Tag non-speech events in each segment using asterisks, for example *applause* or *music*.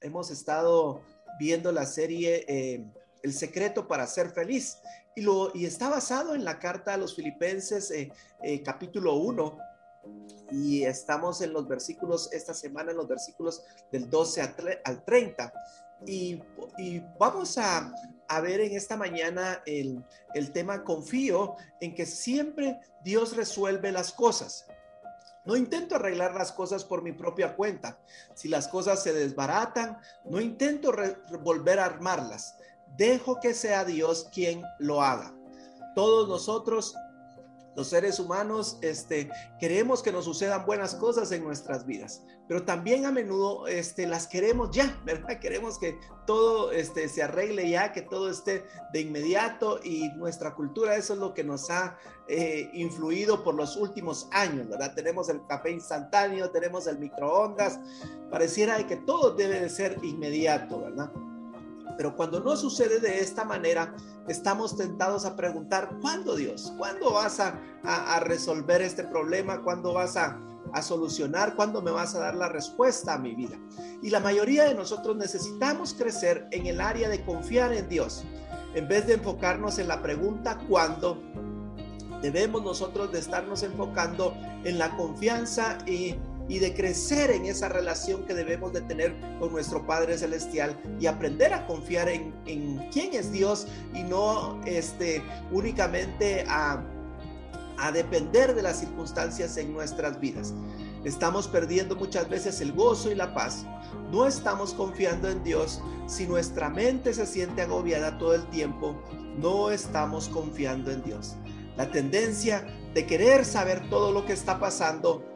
Hemos estado viendo la serie eh, El secreto para ser feliz y, lo, y está basado en la carta a los filipenses eh, eh, capítulo 1 y estamos en los versículos, esta semana en los versículos del 12 al 30. Y, vamos a, ver en esta mañana el, el tema confío en que siempre Dios resuelve las cosas. No intento arreglar las cosas por mi propia cuenta. Si las cosas se desbaratan, no intento volver a armarlas. Dejo que sea Dios quien lo haga. Todos nosotros los seres humanos este, queremos que nos sucedan buenas cosas en nuestras vidas, pero también a menudo este, las queremos ya, *laughs* ¿verdad? Queremos que todo este, se arregle ya, que todo esté de inmediato y nuestra cultura, eso es lo que nos ha eh, influido por los últimos años, ¿verdad? Tenemos el café instantáneo, tenemos el microondas, pareciera que todo debe de ser inmediato, ¿verdad? Pero cuando no sucede de esta manera, estamos tentados a preguntar, ¿cuándo Dios? ¿Cuándo vas a, resolver este problema? ¿Cuándo vas a, a solucionar? ¿Cuándo me vas a dar la respuesta a mi vida? Y la mayoría de nosotros necesitamos crecer en el área de confiar en Dios. En vez de enfocarnos en la pregunta ¿cuándo? Debemos nosotros de estarnos enfocando en la confianza y y de crecer en esa relación que debemos de tener con nuestro Padre Celestial y aprender a confiar en, en quién es Dios y no este, únicamente a, a depender de las circunstancias en nuestras vidas. Estamos perdiendo muchas veces el gozo y la paz. No estamos confiando en Dios. Si nuestra mente se siente agobiada todo el tiempo, no estamos confiando en Dios. La tendencia de querer saber todo lo que está pasando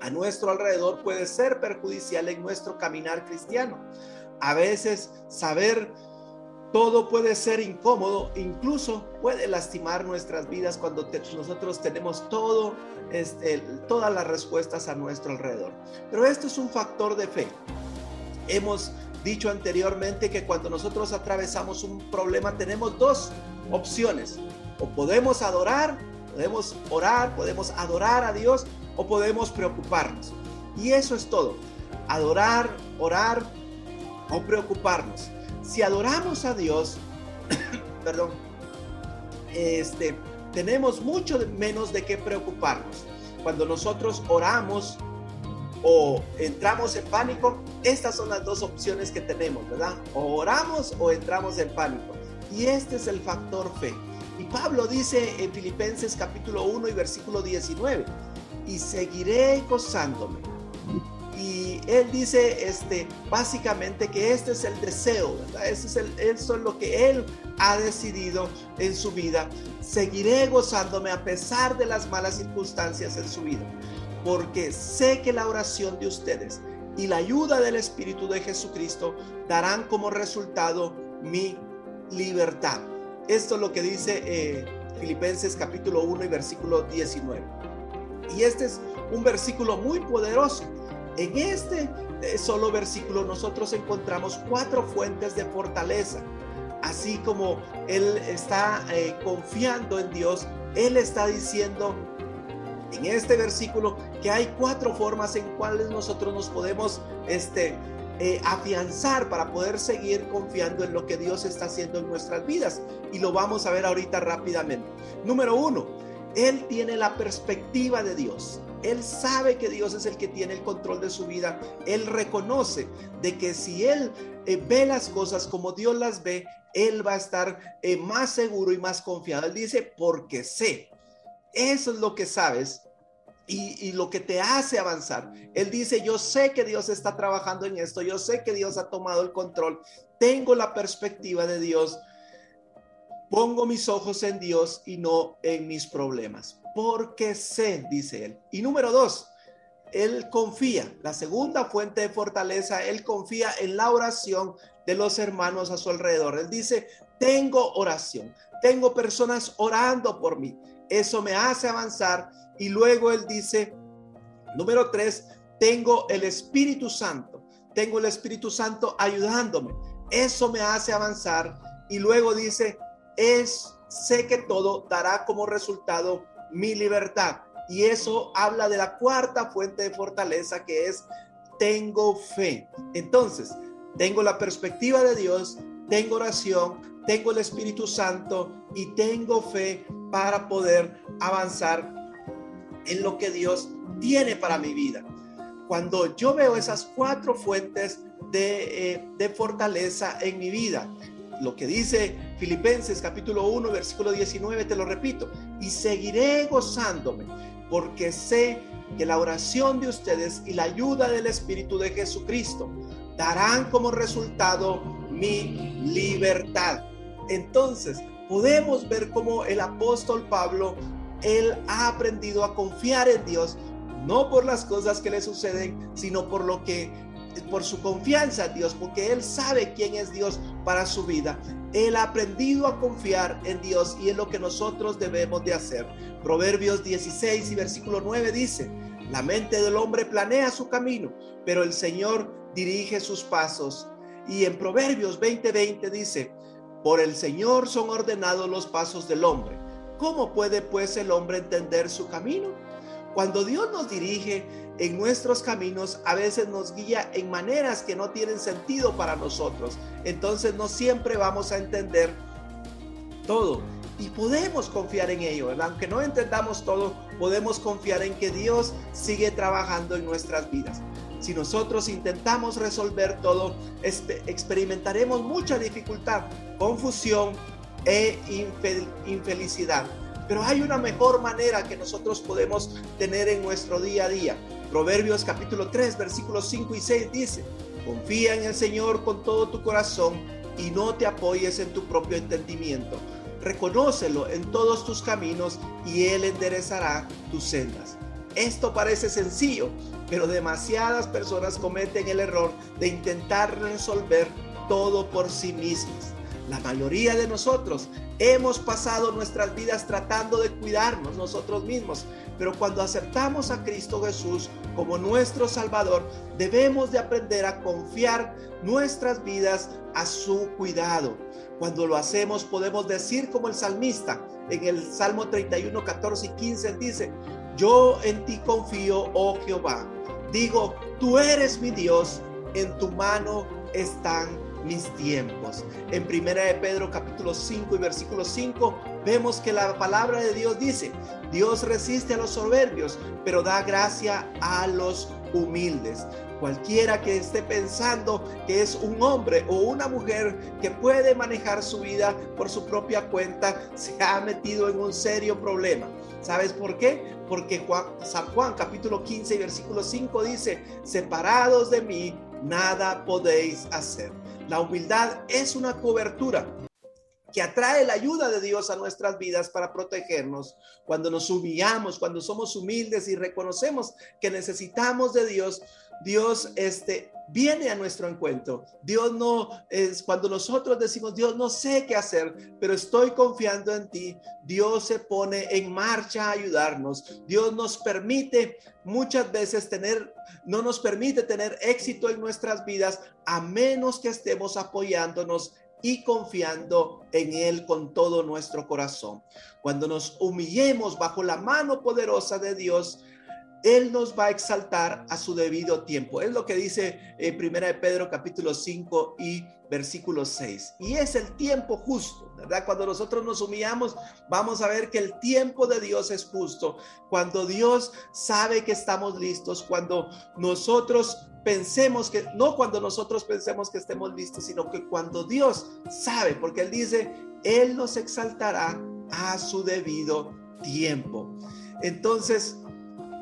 a nuestro alrededor puede ser perjudicial en nuestro caminar cristiano. A veces saber todo puede ser incómodo, incluso puede lastimar nuestras vidas cuando nosotros tenemos todo, este, todas las respuestas a nuestro alrededor. Pero esto es un factor de fe. Hemos dicho anteriormente que cuando nosotros atravesamos un problema tenemos dos opciones. O podemos adorar, podemos orar, podemos adorar a Dios o podemos preocuparnos. Y eso es todo. Adorar, orar o preocuparnos. Si adoramos a Dios, *coughs* perdón, este, tenemos mucho menos de qué preocuparnos. Cuando nosotros oramos o entramos en pánico, estas son las dos opciones que tenemos, ¿verdad? O oramos o entramos en pánico. Y este es el factor fe. Y Pablo dice en Filipenses capítulo 1 y versículo 19, y seguiré gozándome. Y él dice, este, básicamente que este es el deseo, ¿verdad? Este es el, eso es lo que él ha decidido en su vida. Seguiré gozándome a pesar de las malas circunstancias en su vida, porque sé que la oración de ustedes y la ayuda del Espíritu de Jesucristo darán como resultado mi libertad. Esto es lo que dice eh, Filipenses capítulo 1 y versículo 19. Y este es un versículo muy poderoso. En este eh, solo versículo nosotros encontramos cuatro fuentes de fortaleza. Así como Él está eh, confiando en Dios, Él está diciendo en este versículo que hay cuatro formas en cuales nosotros nos podemos este, eh, afianzar para poder seguir confiando en lo que Dios está haciendo en nuestras vidas. Y lo vamos a ver ahorita rápidamente. Número uno, él tiene la perspectiva de Dios. Él sabe que Dios es el que tiene el control de su vida. Él reconoce de que si Él eh, ve las cosas como Dios las ve, Él va a estar eh, más seguro y más confiado. Él dice, porque sé. Eso es lo que sabes y, y, lo que te hace avanzar. Él dice, yo sé que Dios está trabajando en esto, yo sé que Dios ha tomado el control, tengo la perspectiva de Dios Pongo mis ojos en Dios y no en mis problemas, porque sé, dice él. Y número dos, él confía, la segunda fuente de fortaleza, él confía en la oración de los hermanos a su alrededor. Él dice, tengo oración, tengo personas orando por mí. Eso me hace avanzar. Y luego él dice, número tres, tengo el Espíritu Santo, tengo el Espíritu Santo ayudándome. Eso me hace avanzar. Y luego dice, es, sé que todo dará como resultado mi libertad. Y eso habla de la cuarta fuente de fortaleza que es tengo fe. Entonces, tengo la perspectiva de Dios, tengo oración, tengo el Espíritu Santo y tengo fe para poder avanzar en lo que Dios tiene para mi vida. Cuando yo veo esas cuatro fuentes de, eh, de fortaleza en mi vida, lo que dice Filipenses capítulo 1, versículo 19, te lo repito, y seguiré gozándome porque sé que la oración de ustedes y la ayuda del Espíritu de Jesucristo darán como resultado mi libertad. Entonces, podemos ver cómo el apóstol Pablo, él ha aprendido a confiar en Dios, no por las cosas que le suceden, sino por lo que por su confianza en Dios, porque él sabe quién es Dios para su vida. Él ha aprendido a confiar en Dios y es lo que nosotros debemos de hacer. Proverbios 16 y versículo 9 dice, la mente del hombre planea su camino, pero el Señor dirige sus pasos. Y en Proverbios 20:20 dice, por el Señor son ordenados los pasos del hombre. ¿Cómo puede pues el hombre entender su camino? Cuando Dios nos dirige en nuestros caminos, a veces nos guía en maneras que no tienen sentido para nosotros. Entonces no siempre vamos a entender todo. Y podemos confiar en ello, Aunque no entendamos todo, podemos confiar en que Dios sigue trabajando en nuestras vidas. Si nosotros intentamos resolver todo, experimentaremos mucha dificultad, confusión e infelicidad. Pero hay una mejor manera que nosotros podemos tener en nuestro día a día. Proverbios capítulo 3, versículos 5 y 6 dice, confía en el Señor con todo tu corazón y no te apoyes en tu propio entendimiento. Reconócelo en todos tus caminos y Él enderezará tus sendas. Esto parece sencillo, pero demasiadas personas cometen el error de intentar resolver todo por sí mismas. La mayoría de nosotros hemos pasado nuestras vidas tratando de cuidarnos nosotros mismos, pero cuando aceptamos a Cristo Jesús como nuestro Salvador, debemos de aprender a confiar nuestras vidas a su cuidado. Cuando lo hacemos podemos decir como el salmista en el Salmo 31, 14 y 15 dice, yo en ti confío, oh Jehová. Digo, tú eres mi Dios, en tu mano están mis tiempos. En primera de Pedro capítulo 5 y versículo 5 vemos que la palabra de Dios dice, Dios resiste a los soberbios, pero da gracia a los humildes. Cualquiera que esté pensando que es un hombre o una mujer que puede manejar su vida por su propia cuenta, se ha metido en un serio problema. ¿Sabes por qué? Porque San Juan capítulo 15 y versículo 5 dice, separados de mí, nada podéis hacer. La humildad es una cobertura que atrae la ayuda de Dios a nuestras vidas para protegernos. Cuando nos humillamos, cuando somos humildes y reconocemos que necesitamos de Dios, Dios este viene a nuestro encuentro. Dios no es cuando nosotros decimos, Dios no sé qué hacer, pero estoy confiando en ti. Dios se pone en marcha a ayudarnos. Dios nos permite muchas veces tener, no nos permite tener éxito en nuestras vidas a menos que estemos apoyándonos y confiando en Él con todo nuestro corazón. Cuando nos humillemos bajo la mano poderosa de Dios, él nos va a exaltar a su debido tiempo. Es lo que dice en Primera de Pedro capítulo 5 y versículo 6. Y es el tiempo justo, ¿verdad? Cuando nosotros nos humillamos, vamos a ver que el tiempo de Dios es justo. Cuando Dios sabe que estamos listos, cuando nosotros pensemos que, no cuando nosotros pensemos que estemos listos, sino que cuando Dios sabe, porque Él dice, Él nos exaltará a su debido tiempo. Entonces,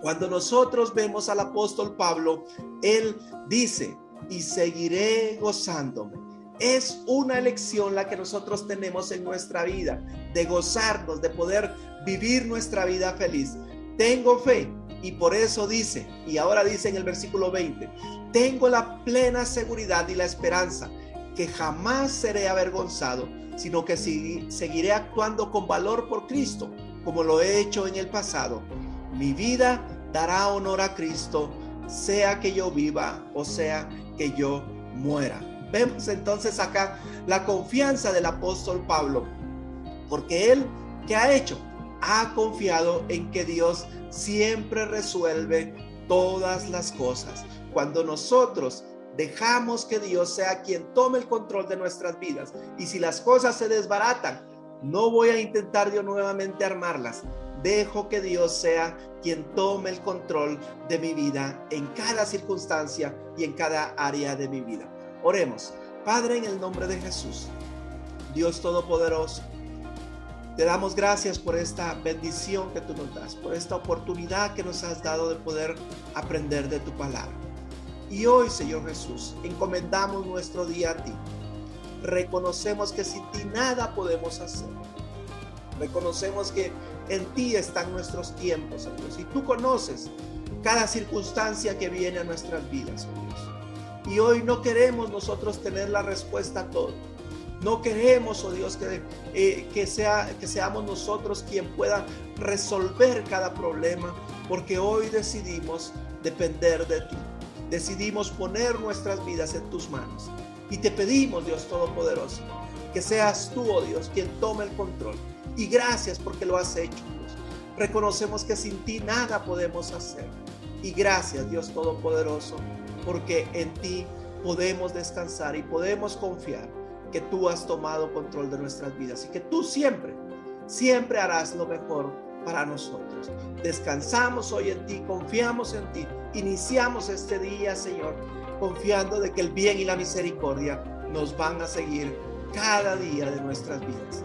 cuando nosotros vemos al apóstol Pablo, él dice, y seguiré gozándome. Es una elección la que nosotros tenemos en nuestra vida, de gozarnos, de poder vivir nuestra vida feliz. Tengo fe y por eso dice, y ahora dice en el versículo 20, tengo la plena seguridad y la esperanza que jamás seré avergonzado, sino que seguiré actuando con valor por Cristo, como lo he hecho en el pasado mi vida dará honor a Cristo, sea que yo viva o sea que yo muera. Vemos entonces acá la confianza del apóstol Pablo, porque él, ¿qué ha hecho? ha confiado en que Dios siempre resuelve todas las cosas. Cuando nosotros dejamos que Dios sea quien tome el control de nuestras vidas y si las cosas se desbaratan, no voy a intentar yo nuevamente armarlas. Dejo que Dios sea quien tome el control de mi vida en cada circunstancia y en cada área de mi vida. Oremos. Padre, en el nombre de Jesús, Dios Todopoderoso, te damos gracias por esta bendición que tú nos das, por esta oportunidad que nos has dado de poder aprender de tu palabra. Y hoy, Señor Jesús, encomendamos nuestro día a ti. Reconocemos que sin ti nada podemos hacer. Reconocemos que en ti están nuestros tiempos, Señor. Y tú conoces cada circunstancia que viene a nuestras vidas, oh Dios. Y hoy no queremos nosotros tener la respuesta a todo no queremos, oh Dios, que, eh, que, sea, que seamos nosotros quien pueda resolver cada problema, porque hoy decidimos depender de ti. Decidimos poner nuestras vidas en tus manos. Y te pedimos, Dios Todopoderoso, que seas tú, oh Dios, quien tome el control. Y gracias porque lo has hecho, Dios. Reconocemos que sin ti nada podemos hacer. Y gracias, Dios Todopoderoso, porque en ti podemos descansar y podemos confiar que tú has tomado control de nuestras vidas y que tú siempre, siempre harás lo mejor para nosotros. Descansamos hoy en ti, confiamos en ti, iniciamos este día, Señor, confiando de que el bien y la misericordia nos van a seguir cada día de nuestras vidas.